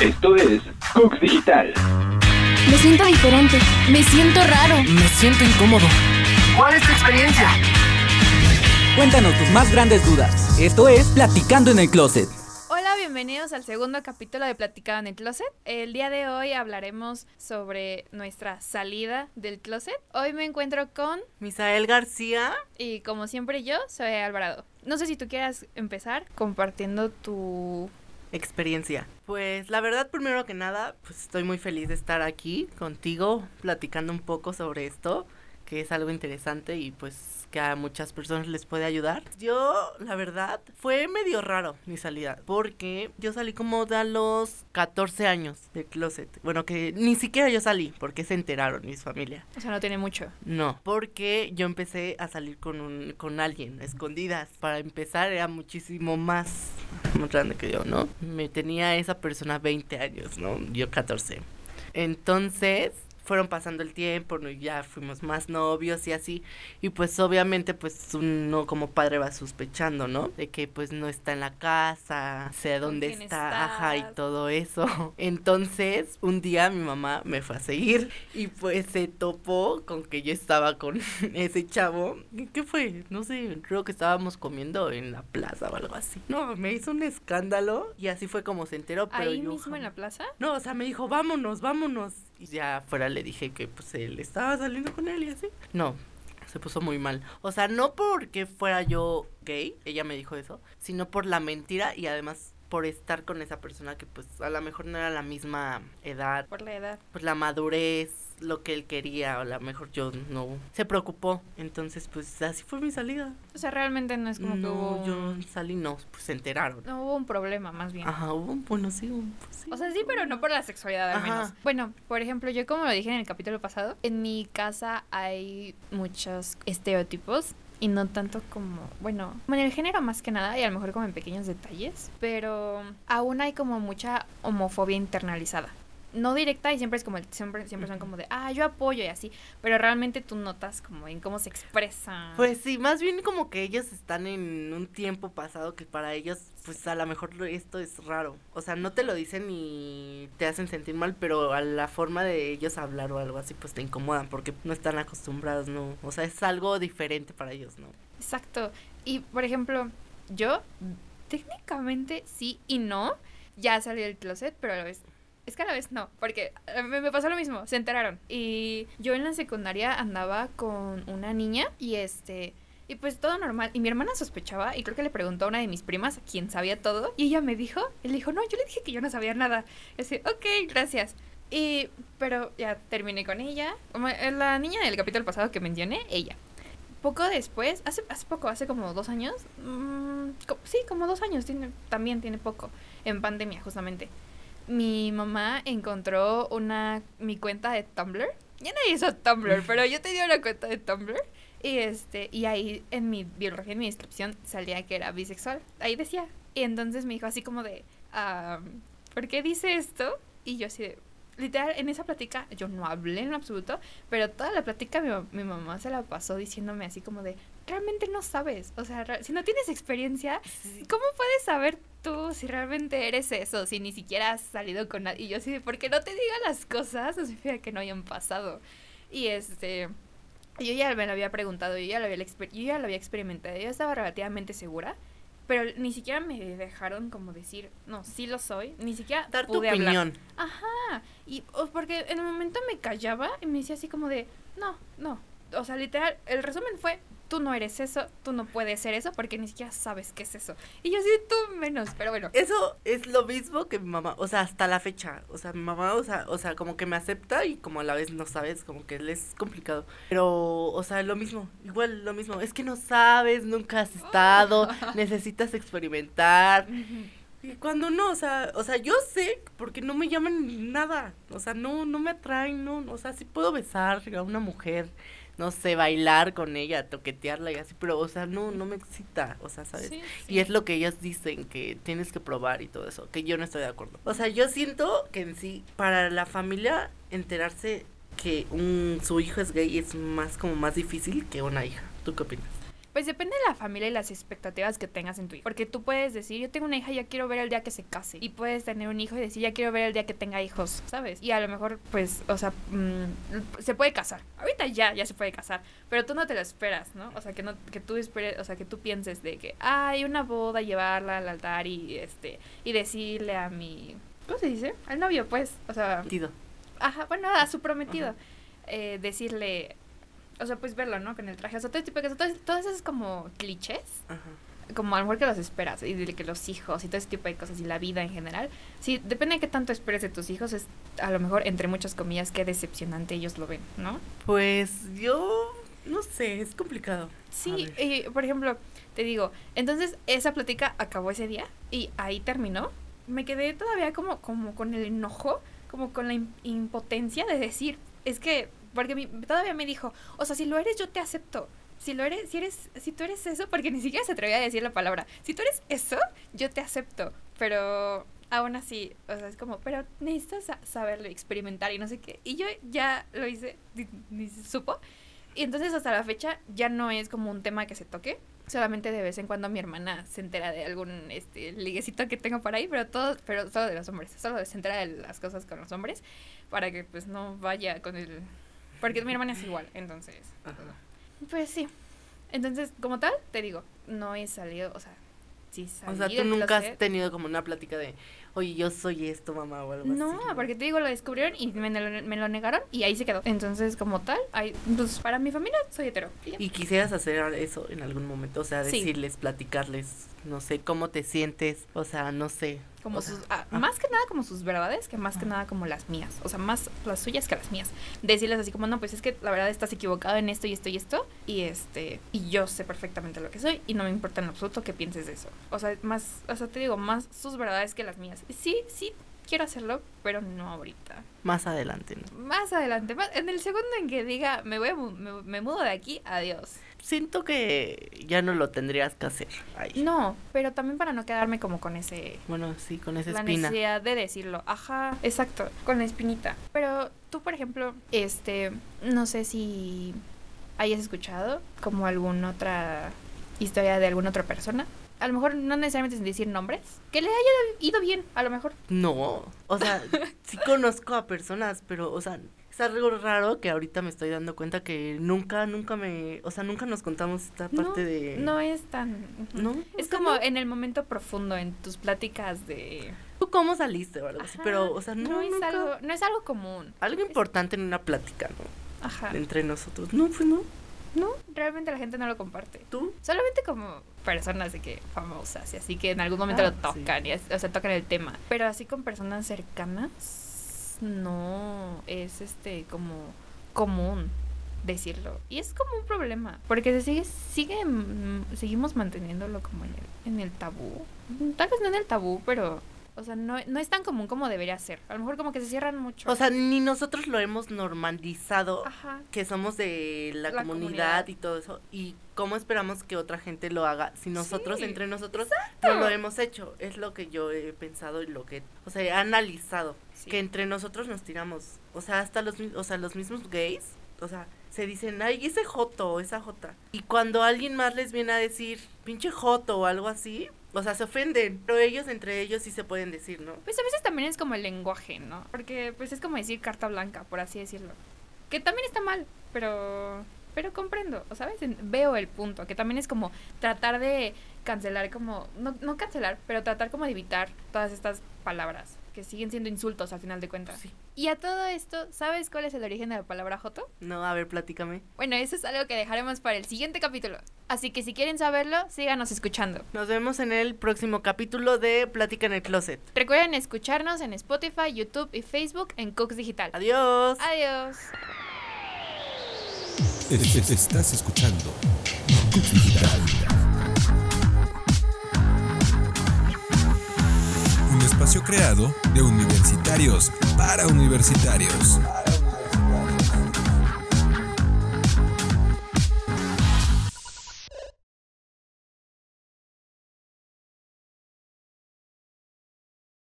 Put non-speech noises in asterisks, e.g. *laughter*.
Esto es Cook Digital. Me siento diferente. Me siento raro. Me siento incómodo. ¿Cuál es tu experiencia? Cuéntanos tus más grandes dudas. Esto es Platicando en el Closet. Hola, bienvenidos al segundo capítulo de Platicado en el Closet. El día de hoy hablaremos sobre nuestra salida del closet. Hoy me encuentro con, Misael García. y como siempre yo, soy Alvarado. No sé si tú quieras empezar compartiendo tu... Experiencia. Pues la verdad, primero que nada, pues estoy muy feliz de estar aquí contigo, platicando un poco sobre esto, que es algo interesante y pues que a muchas personas les puede ayudar. Yo, la verdad, fue medio raro mi salida, porque yo salí como de a los 14 años del closet. Bueno, que ni siquiera yo salí, porque se enteraron mis familia. O sea, no tiene mucho. No, porque yo empecé a salir con un con alguien, escondidas. Para empezar era muchísimo más, más grande que yo, ¿no? Me tenía esa persona 20 años, ¿no? Yo 14. Entonces, fueron pasando el tiempo, ya fuimos más novios y así. Y pues obviamente pues uno como padre va sospechando, ¿no? De que pues no está en la casa, sé dónde está, ajá, y todo eso. *laughs* Entonces, un día mi mamá me fue a seguir y pues se topó con que yo estaba con *laughs* ese chavo. ¿Qué- ¿Qué fue? No sé, creo que estábamos comiendo en la plaza o algo así. No, me hizo un escándalo y así fue como se enteró. Pero Ahí yo mismo en la plaza. no, o sea, me dijo, vámonos, vámonos. Y ya afuera le dije que pues él estaba saliendo con él y así. No, se puso muy mal. O sea, no porque fuera yo gay, ella me dijo eso, sino por la mentira y además por estar con esa persona que pues a lo mejor no era la misma edad, Por la edad. pues la madurez, lo que él quería, o a lo mejor yo no. Se preocupó, entonces pues así fue mi salida. O sea, realmente no es como que no, hubo... yo salí, no, pues se enteraron. No hubo un problema, más bien. Ajá, hubo un, bueno, sí, un, pues, sí. O sea, sí, pero no por la sexualidad al Ajá. menos. Bueno, por ejemplo, yo como lo dije en el capítulo pasado, en mi casa hay muchos estereotipos y no tanto como, bueno, bueno, en el género más que nada y a lo mejor como en pequeños detalles, pero aún hay como mucha homofobia internalizada. No directa y siempre es como, el- siempre, siempre son como de, ah, yo apoyo y así, pero realmente tú notas como en cómo se expresa. Pues sí, más bien como que ellos están en un tiempo pasado que para ellos, pues a lo mejor esto es raro. O sea, no te lo dicen y te hacen sentir mal, pero a la forma de ellos hablar o algo así, pues te incomodan porque no están acostumbrados, ¿no? O sea, es algo diferente para ellos, ¿no? Exacto. Y por ejemplo, yo técnicamente sí y no. Ya salí del closet, pero a la vez. Es que a la vez no, porque eh, me, me pasó lo mismo, se enteraron. Y yo en la secundaria andaba con una niña y este. Y pues todo normal. Y mi hermana sospechaba y creo que le preguntó a una de mis primas, quien sabía todo. Y ella me dijo, él dijo, no, yo le dije que yo no sabía nada. Y así, ok, gracias. Y, pero ya terminé con ella. Eh, la niña del capítulo pasado que mencioné, ella. Poco después, hace, hace poco, hace como dos años, mm, co- sí, como dos años, tiene, también tiene poco, en pandemia justamente. Mi mamá encontró una, mi cuenta de Tumblr. Ya nadie hizo Tumblr, pero yo tenía una cuenta de Tumblr. Y este, y ahí en mi biografía, en mi descripción, salía que era bisexual. Ahí decía. Y entonces me dijo así como de, ah, ¿por qué dice esto? Y yo así de, literal, en esa plática, yo no hablé en absoluto, pero toda la plática mi, mi mamá se la pasó diciéndome así como de, realmente no sabes, o sea, si no tienes experiencia, ¿cómo puedes saber tú si realmente eres eso, si ni siquiera has salido con nadie? Y yo así de, ¿por qué no te diga las cosas? No significa que no hayan pasado. Y este, yo ya me lo había preguntado, yo ya lo había, yo ya lo había experimentado, yo estaba relativamente segura. Pero ni siquiera me dejaron como decir, no, sí lo soy, ni siquiera Dar tu pude hablar. opinión. Ajá. Y porque en el momento me callaba y me decía así como de, no, no. O sea, literal, el resumen fue, tú no eres eso, tú no puedes ser eso porque ni siquiera sabes qué es eso. Y yo sí, tú menos, pero bueno. Eso es lo mismo que mi mamá, o sea, hasta la fecha. O sea, mi mamá, o sea, o sea, como que me acepta y como a la vez no sabes, como que es complicado. Pero, o sea, lo mismo, igual lo mismo. Es que no sabes, nunca has estado, *laughs* necesitas experimentar. Y cuando no, o sea, o sea, yo sé porque no me llaman nada, o sea, no, no me atraen, no, o sea, sí puedo besar a una mujer, no sé, bailar con ella, toquetearla y así, pero, o sea, no, no me excita, o sea, ¿sabes? Sí, Y es lo que ellas dicen, que tienes que probar y todo eso, que yo no estoy de acuerdo. O sea, yo siento que en sí, para la familia, enterarse que un, su hijo es gay es más como más difícil que una hija. ¿Tú qué opinas? Pues depende de la familia y las expectativas que tengas en tu hijo. Porque tú puedes decir, yo tengo una hija, ya quiero ver el día que se case. Y puedes tener un hijo y decir, ya quiero ver el día que tenga hijos, ¿sabes? Y a lo mejor, pues, o sea, mm, se puede casar. Ahorita ya, ya se puede casar. Pero tú no te lo esperas, ¿no? O sea, que no, que tú esperes, o sea, que tú pienses de que, hay una boda, llevarla al altar y este, y decirle a mi, ¿cómo se dice? Al novio, pues, o sea. Prometido. Ajá, bueno, a su prometido. Eh, decirle, o sea, pues verlo, ¿no? Con el traje. O sea, todo tipo de cosas. Todas, todas esas como clichés. Ajá. Como a lo mejor que los esperas. Y de que los hijos y todo ese tipo de cosas. Y la vida en general. Sí, depende de qué tanto esperes de tus hijos. Es a lo mejor, entre muchas comillas, qué decepcionante ellos lo ven, ¿no? Pues yo. No sé, es complicado. Sí, y, por ejemplo, te digo, entonces esa plática acabó ese día y ahí terminó. Me quedé todavía como, como con el enojo, como con la im- impotencia de decir, es que, porque mi- todavía me dijo, o sea, si lo eres yo te acepto. Si lo eres, si eres, si tú eres eso, porque *laughs* ni siquiera se atrevía a decir la palabra. Si tú eres eso, yo te acepto. Pero aún así, o sea, es como, pero necesitas sa- saberlo, experimentar y no sé qué. Y yo ya lo hice, ni, supo. Y entonces hasta la fecha ya no es como un tema que se toque. Solamente de vez en cuando mi hermana se entera de algún este liguecito que tengo por ahí, pero todo, pero solo de los hombres. Solo se entera de las cosas con los hombres para que pues no vaya con el porque mi hermana es igual, entonces. Ajá. Pues sí. Entonces, como tal, te digo, no he salido, o sea, sí salí O sea, tú nunca has tenido como una plática de, oye, yo soy esto, mamá, o algo No, así. porque te digo, lo descubrieron y me, lo- me lo negaron y ahí se quedó. Entonces, como tal, hay, pues para mi familia soy hetero. Y quisieras hacer eso en algún momento, o sea, Sí. decirles, platicarles, no sé, cómo te sientes, o sea, no sé. Como o sea, sus, ah, ah. más que nada como sus verdades, que más que nada como las mías. O sea, más las suyas que las mías. Decirles así como, no, pues es que la verdad estás equivocado en esto y esto y esto. Y este, y yo sé perfectamente lo que soy y no me importa en absoluto que pienses de eso. O sea, más, o sea, te digo, más sus verdades que las mías. Sí, sí quiero hacerlo, pero no ahorita. Más adelante, ¿no? Más adelante, más- en el segundo en que diga, me voy a me, me mudo de aquí, adiós. Siento que ya no lo tendrías que hacer. No, pero también para no quedarme como con ese Bueno, sí, con esa la espina. necesidad de decirlo. Ajá, exacto, con la espinita. Pero tú, por ejemplo, este, no sé si hayas escuchado como alguna otra historia de alguna otra persona. A lo mejor no necesariamente sin decir nombres. Que le haya ido bien, a lo mejor. No, o sea, *laughs* sí conozco a personas, pero, o sea, es algo raro que ahorita me estoy dando cuenta que nunca, nunca me, o sea, nunca nos contamos esta No, parte de... No es tan... ¿No? Es como no. en el momento profundo, en tus pláticas de... ¿Tú cómo saliste o algo así? Ajá, Pero, o sea, no, es nunca- algo, no es algo común. Algo importante en una plática, ¿no? Ajá. Entre nosotros. No, pues no. No, realmente la gente no lo comparte. ¿Tú? Solamente como personas de que famosas y así que en algún momento Ah, lo sí. tocan y es- o sea, tocan el tema. Pero así con personas cercanas no es este como común decirlo. Y es como un problema, porque se sigue sigue mm, seguimos manteniéndolo como en el, en el tabú. Tal vez no en el tabú, pero o sea, no, no es tan común como debería ser. A lo mejor como que se cierran mucho. O sea, ni nosotros lo hemos normalizado Ajá. que somos de la, La comunidad, comunidad. y todo eso. ¿Y cómo esperamos que otra gente lo haga si nosotros Sí, entre nosotros exacto. no lo hemos hecho? Es lo que yo he pensado y lo que, o sea, he analizado. Sí. Que entre nosotros nos tiramos. O sea, hasta los, o sea, los mismos gays, o sea, se dicen, ay, ese joto o esa jota. Y cuando alguien más les viene a decir, pinche joto o algo así, o sea, se ofenden. Pero ellos entre ellos sí se pueden decir, ¿no? Pues a veces también es como el lenguaje, ¿no? Porque pues es como decir carta blanca, por así decirlo. Que también está mal, pero pero comprendo, o ¿sabes? Veo el punto, que también es como tratar de cancelar como no no cancelar, pero tratar como de evitar todas estas palabras que siguen siendo insultos al final de cuentas. Sí. Y a todo esto, ¿sabes cuál es el origen de la palabra joto? No, a ver, platícame. Bueno, eso es algo que dejaremos para el siguiente capítulo. Así que si quieren saberlo, síganos escuchando. Nos vemos en el próximo capítulo de Plática en el Closet. Recuerden escucharnos en Spotify, YouTube y Facebook en Cooks Digital. Adiós. Adiós. Es- es- Estás escuchando Cook Digital. Creado de universitarios para universitarios.